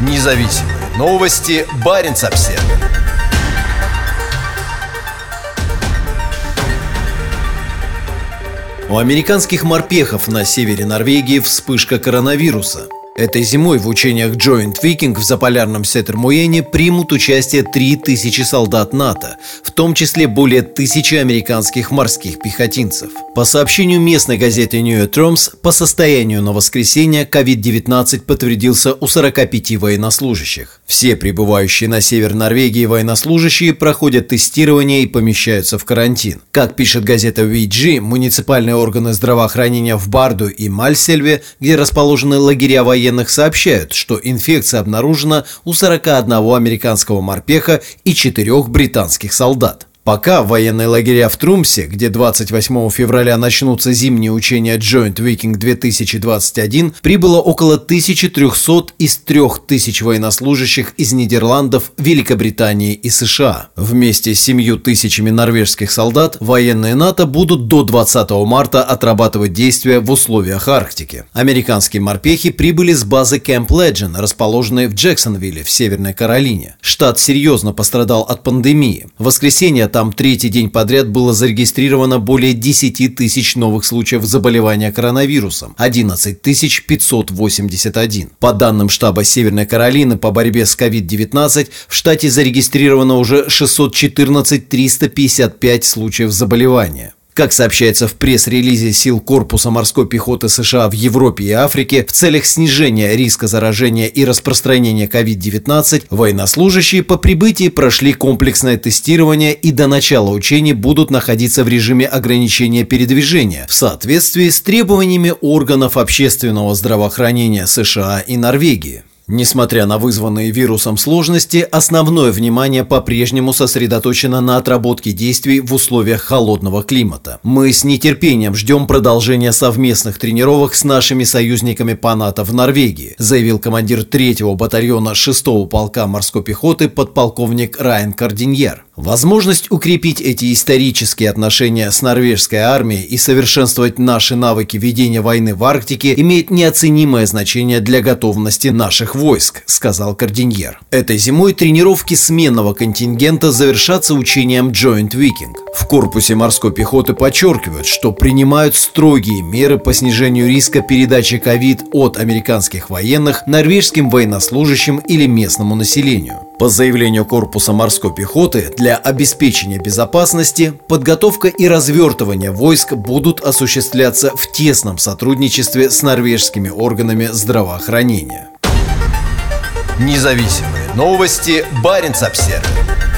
Независимые новости. Барин обсерва У американских морпехов на севере Норвегии вспышка коронавируса. Этой зимой в учениях Joint Viking в заполярном Сетермуэне примут участие 3000 солдат НАТО, в том числе более тысячи американских морских пехотинцев. По сообщению местной газеты New York Times, по состоянию на воскресенье COVID-19 подтвердился у 45 военнослужащих. Все прибывающие на север Норвегии военнослужащие проходят тестирование и помещаются в карантин. Как пишет газета VG, муниципальные органы здравоохранения в Барду и Мальсельве, где расположены лагеря военных, военных сообщают, что инфекция обнаружена у 41 американского морпеха и 4 британских солдат. Пока военные лагеря в Трумсе, где 28 февраля начнутся зимние учения Joint Viking 2021, прибыло около 1300 из 3000 военнослужащих из Нидерландов, Великобритании и США. Вместе с 7 тысячами норвежских солдат военные НАТО будут до 20 марта отрабатывать действия в условиях Арктики. Американские морпехи прибыли с базы Camp Legend, расположенной в Джексонвилле в Северной Каролине. Штат серьезно пострадал от пандемии. В воскресенье там третий день подряд было зарегистрировано более 10 тысяч новых случаев заболевания коронавирусом – 11 581. По данным штаба Северной Каролины по борьбе с COVID-19, в штате зарегистрировано уже 614 355 случаев заболевания. Как сообщается в пресс-релизе сил Корпуса морской пехоты США в Европе и Африке, в целях снижения риска заражения и распространения COVID-19 военнослужащие по прибытии прошли комплексное тестирование и до начала учений будут находиться в режиме ограничения передвижения в соответствии с требованиями органов общественного здравоохранения США и Норвегии. Несмотря на вызванные вирусом сложности, основное внимание по-прежнему сосредоточено на отработке действий в условиях холодного климата. Мы с нетерпением ждем продолжения совместных тренировок с нашими союзниками по НАТО в Норвегии, заявил командир 3-го батальона 6-го полка морской пехоты подполковник Райан Кардиньер. Возможность укрепить эти исторические отношения с норвежской армией и совершенствовать наши навыки ведения войны в Арктике имеет неоценимое значение для готовности наших войск, сказал Кардиньер. Этой зимой тренировки сменного контингента завершатся учением Joint Viking. В корпусе морской пехоты подчеркивают, что принимают строгие меры по снижению риска передачи ковид от американских военных норвежским военнослужащим или местному населению. По заявлению корпуса морской пехоты, для обеспечения безопасности подготовка и развертывание войск будут осуществляться в тесном сотрудничестве с норвежскими органами здравоохранения. Независимые новости. Барин обсервис